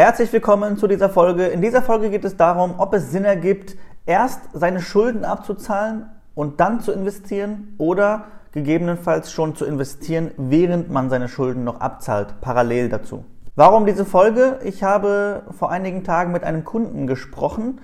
Herzlich willkommen zu dieser Folge. In dieser Folge geht es darum, ob es Sinn ergibt, erst seine Schulden abzuzahlen und dann zu investieren oder gegebenenfalls schon zu investieren, während man seine Schulden noch abzahlt, parallel dazu. Warum diese Folge? Ich habe vor einigen Tagen mit einem Kunden gesprochen,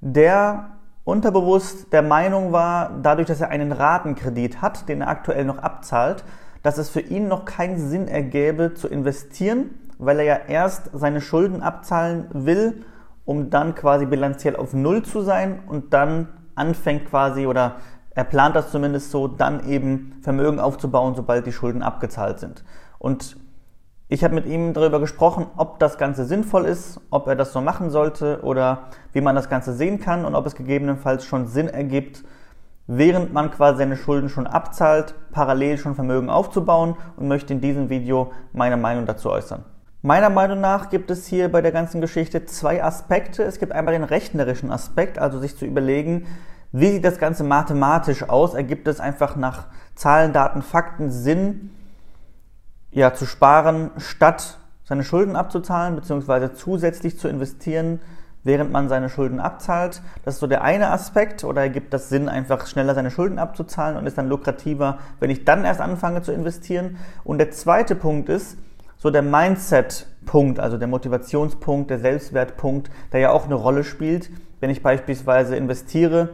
der unterbewusst der Meinung war, dadurch, dass er einen Ratenkredit hat, den er aktuell noch abzahlt, dass es für ihn noch keinen Sinn ergäbe zu investieren, weil er ja erst seine Schulden abzahlen will, um dann quasi bilanziell auf Null zu sein und dann anfängt quasi oder er plant das zumindest so, dann eben Vermögen aufzubauen, sobald die Schulden abgezahlt sind. Und ich habe mit ihm darüber gesprochen, ob das Ganze sinnvoll ist, ob er das so machen sollte oder wie man das Ganze sehen kann und ob es gegebenenfalls schon Sinn ergibt, während man quasi seine Schulden schon abzahlt, parallel schon Vermögen aufzubauen und möchte in diesem Video meine Meinung dazu äußern. Meiner Meinung nach gibt es hier bei der ganzen Geschichte zwei Aspekte. Es gibt einmal den rechnerischen Aspekt, also sich zu überlegen, wie sieht das Ganze mathematisch aus? Ergibt es einfach nach Zahlen, Daten, Fakten Sinn, ja, zu sparen, statt seine Schulden abzuzahlen, beziehungsweise zusätzlich zu investieren, während man seine Schulden abzahlt. Das ist so der eine Aspekt, oder ergibt das Sinn, einfach schneller seine Schulden abzuzahlen und ist dann lukrativer, wenn ich dann erst anfange zu investieren. Und der zweite Punkt ist, so der Mindset-Punkt, also der Motivationspunkt, der Selbstwertpunkt, der ja auch eine Rolle spielt, wenn ich beispielsweise investiere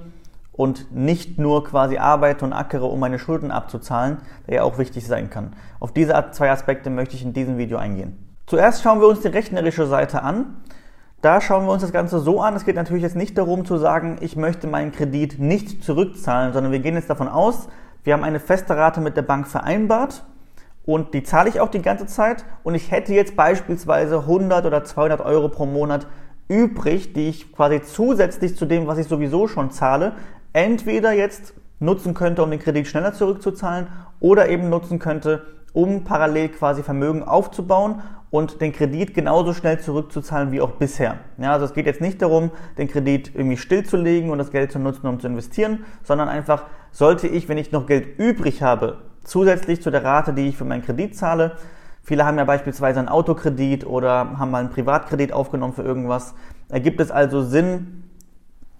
und nicht nur quasi arbeite und ackere, um meine Schulden abzuzahlen, der ja auch wichtig sein kann. Auf diese zwei Aspekte möchte ich in diesem Video eingehen. Zuerst schauen wir uns die rechnerische Seite an. Da schauen wir uns das Ganze so an. Es geht natürlich jetzt nicht darum zu sagen, ich möchte meinen Kredit nicht zurückzahlen, sondern wir gehen jetzt davon aus, wir haben eine feste Rate mit der Bank vereinbart und die zahle ich auch die ganze Zeit und ich hätte jetzt beispielsweise 100 oder 200 Euro pro Monat übrig, die ich quasi zusätzlich zu dem, was ich sowieso schon zahle, entweder jetzt nutzen könnte, um den Kredit schneller zurückzuzahlen oder eben nutzen könnte, um parallel quasi Vermögen aufzubauen und den Kredit genauso schnell zurückzuzahlen wie auch bisher. Ja, also es geht jetzt nicht darum, den Kredit irgendwie stillzulegen und das Geld zu nutzen, um zu investieren, sondern einfach sollte ich, wenn ich noch Geld übrig habe, zusätzlich zu der Rate, die ich für meinen Kredit zahle. Viele haben ja beispielsweise einen Autokredit oder haben mal einen Privatkredit aufgenommen für irgendwas. Ergibt es also Sinn,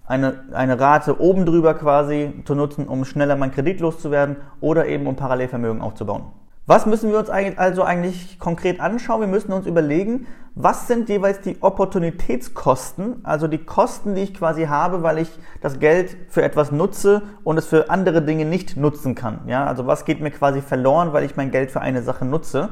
eine, eine Rate oben drüber quasi zu nutzen, um schneller mein Kredit loszuwerden oder eben um Parallelvermögen aufzubauen. Was müssen wir uns also eigentlich konkret anschauen? Wir müssen uns überlegen, was sind jeweils die Opportunitätskosten, also die Kosten, die ich quasi habe, weil ich das Geld für etwas nutze und es für andere Dinge nicht nutzen kann. Ja, also was geht mir quasi verloren, weil ich mein Geld für eine Sache nutze?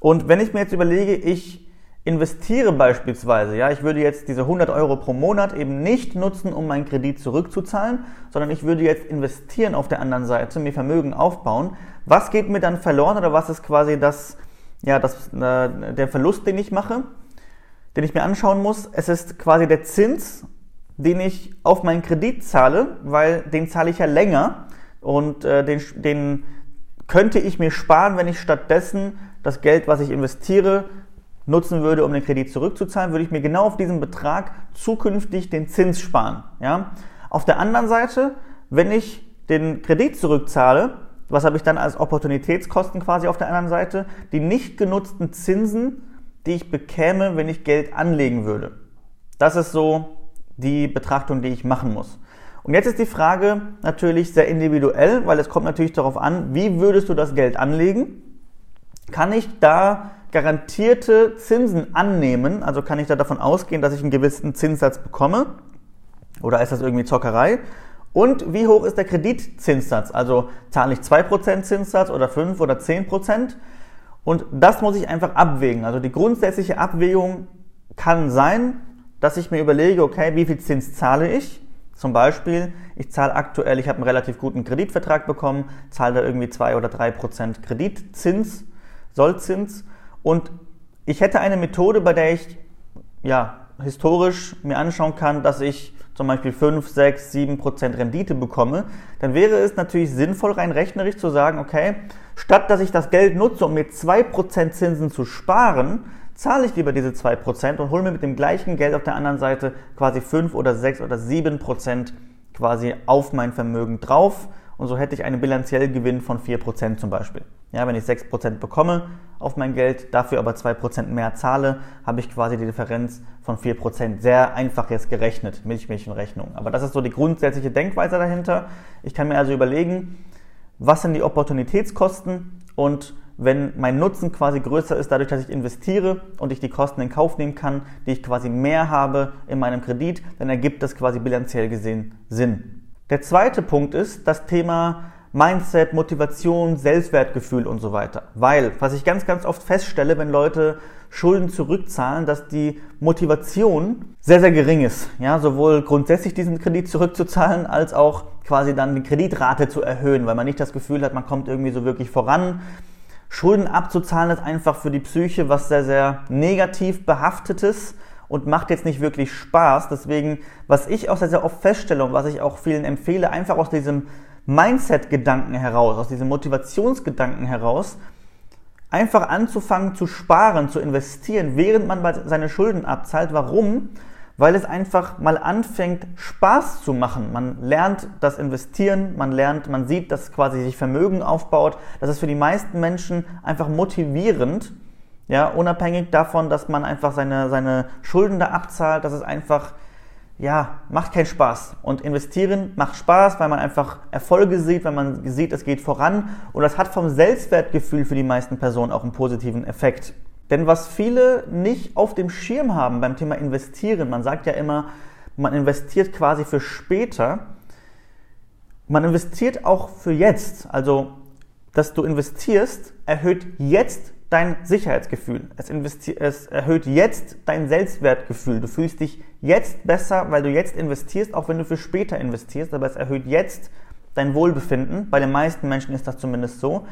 Und wenn ich mir jetzt überlege, ich investiere beispielsweise, ja, ich würde jetzt diese 100 Euro pro Monat eben nicht nutzen, um meinen Kredit zurückzuzahlen, sondern ich würde jetzt investieren auf der anderen Seite, mir Vermögen aufbauen. Was geht mir dann verloren oder was ist quasi das, ja, das, äh, der Verlust, den ich mache, den ich mir anschauen muss? Es ist quasi der Zins, den ich auf meinen Kredit zahle, weil den zahle ich ja länger und äh, den, den könnte ich mir sparen, wenn ich stattdessen das Geld, was ich investiere, nutzen würde, um den Kredit zurückzuzahlen, würde ich mir genau auf diesen Betrag zukünftig den Zins sparen. Ja? Auf der anderen Seite, wenn ich den Kredit zurückzahle, was habe ich dann als Opportunitätskosten quasi auf der anderen Seite? Die nicht genutzten Zinsen, die ich bekäme, wenn ich Geld anlegen würde. Das ist so die Betrachtung, die ich machen muss. Und jetzt ist die Frage natürlich sehr individuell, weil es kommt natürlich darauf an, wie würdest du das Geld anlegen? Kann ich da garantierte Zinsen annehmen? Also kann ich da davon ausgehen, dass ich einen gewissen Zinssatz bekomme? Oder ist das irgendwie Zockerei? Und wie hoch ist der Kreditzinssatz? Also zahle ich 2% Zinssatz oder 5 oder 10%? Und das muss ich einfach abwägen. Also die grundsätzliche Abwägung kann sein, dass ich mir überlege, okay, wie viel Zins zahle ich? Zum Beispiel, ich zahle aktuell, ich habe einen relativ guten Kreditvertrag bekommen, zahle da irgendwie 2 oder 3% Kreditzins, Sollzins und ich hätte eine Methode, bei der ich ja, historisch mir anschauen kann, dass ich zum Beispiel 5, 6, 7 Prozent Rendite bekomme, dann wäre es natürlich sinnvoll, rein rechnerisch zu sagen, okay, statt dass ich das Geld nutze, um mir 2 Prozent Zinsen zu sparen, zahle ich lieber diese 2 Prozent und hole mir mit dem gleichen Geld auf der anderen Seite quasi 5 oder 6 oder 7 Prozent quasi auf mein Vermögen drauf und so hätte ich einen bilanziellen Gewinn von 4 Prozent zum Beispiel. Ja, wenn ich 6% bekomme auf mein Geld, dafür aber 2% mehr zahle, habe ich quasi die Differenz von 4%. Sehr einfach jetzt gerechnet, Milchmädchenrechnung. Aber das ist so die grundsätzliche Denkweise dahinter. Ich kann mir also überlegen, was sind die Opportunitätskosten und wenn mein Nutzen quasi größer ist, dadurch, dass ich investiere und ich die Kosten in Kauf nehmen kann, die ich quasi mehr habe in meinem Kredit, dann ergibt das quasi bilanziell gesehen Sinn. Der zweite Punkt ist das Thema Mindset, Motivation, Selbstwertgefühl und so weiter. Weil, was ich ganz, ganz oft feststelle, wenn Leute Schulden zurückzahlen, dass die Motivation sehr, sehr gering ist. Ja, sowohl grundsätzlich diesen Kredit zurückzuzahlen, als auch quasi dann die Kreditrate zu erhöhen, weil man nicht das Gefühl hat, man kommt irgendwie so wirklich voran. Schulden abzuzahlen ist einfach für die Psyche was sehr, sehr negativ behaftetes und macht jetzt nicht wirklich Spaß. Deswegen, was ich auch sehr, sehr oft feststelle und was ich auch vielen empfehle, einfach aus diesem Mindset-Gedanken heraus, aus diesem Motivationsgedanken heraus, einfach anzufangen zu sparen, zu investieren, während man seine Schulden abzahlt. Warum? weil es einfach mal anfängt, Spaß zu machen. Man lernt das Investieren, man lernt, man sieht, dass quasi sich Vermögen aufbaut. Das ist für die meisten Menschen einfach motivierend, ja, unabhängig davon, dass man einfach seine, seine Schulden da abzahlt. Das ist einfach, ja, macht keinen Spaß. Und investieren macht Spaß, weil man einfach Erfolge sieht, weil man sieht, es geht voran. Und das hat vom Selbstwertgefühl für die meisten Personen auch einen positiven Effekt. Denn was viele nicht auf dem Schirm haben beim Thema Investieren, man sagt ja immer, man investiert quasi für später, man investiert auch für jetzt. Also, dass du investierst, erhöht jetzt dein Sicherheitsgefühl. Es, es, erhöht jetzt dein Selbstwertgefühl. Du fühlst dich jetzt besser, weil du jetzt investierst, auch wenn du für später investierst, aber es erhöht jetzt dein Wohlbefinden. Bei den meisten Menschen ist das zumindest so.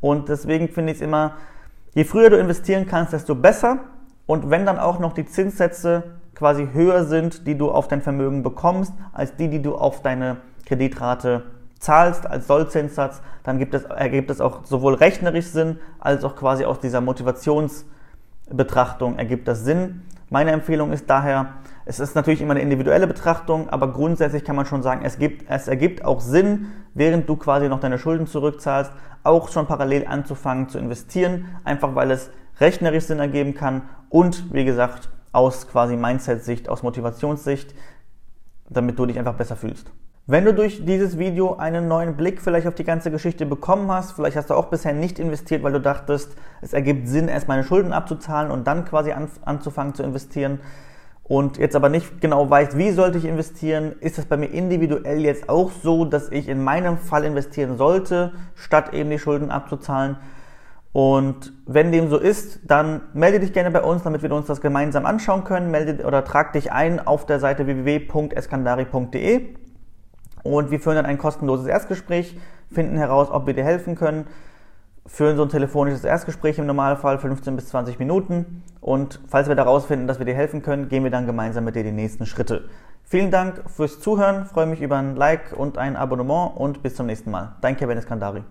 Und deswegen finde ich es immer Je früher du investieren kannst, desto besser. Und wenn dann auch noch die Zinssätze quasi höher sind, die du auf dein Vermögen bekommst, als die, die du auf deine Kreditrate zahlst als Sollzinssatz, dann gibt es, ergibt es auch sowohl rechnerisch Sinn, als auch quasi aus dieser Motivationsbetrachtung ergibt das Sinn. Meine Empfehlung ist daher, es ist natürlich immer eine individuelle Betrachtung, aber grundsätzlich kann man schon sagen, es, gibt, es ergibt auch Sinn, während du quasi noch deine Schulden zurückzahlst, auch schon parallel anzufangen zu investieren, einfach weil es rechnerisch Sinn ergeben kann und wie gesagt aus quasi Mindset-Sicht, aus Motivationssicht, damit du dich einfach besser fühlst. Wenn du durch dieses Video einen neuen Blick vielleicht auf die ganze Geschichte bekommen hast, vielleicht hast du auch bisher nicht investiert, weil du dachtest, es ergibt Sinn, erst meine Schulden abzuzahlen und dann quasi an, anzufangen zu investieren und jetzt aber nicht genau weißt, wie sollte ich investieren, ist das bei mir individuell jetzt auch so, dass ich in meinem Fall investieren sollte, statt eben die Schulden abzuzahlen. Und wenn dem so ist, dann melde dich gerne bei uns, damit wir uns das gemeinsam anschauen können. Melde oder trag dich ein auf der Seite www.eskandari.de und wir führen dann ein kostenloses Erstgespräch, finden heraus, ob wir dir helfen können, führen so ein telefonisches Erstgespräch im Normalfall 15 bis 20 Minuten und falls wir daraus finden, dass wir dir helfen können, gehen wir dann gemeinsam mit dir die nächsten Schritte. Vielen Dank fürs Zuhören, freue mich über ein Like und ein Abonnement und bis zum nächsten Mal. Dein Kevin Eskandari.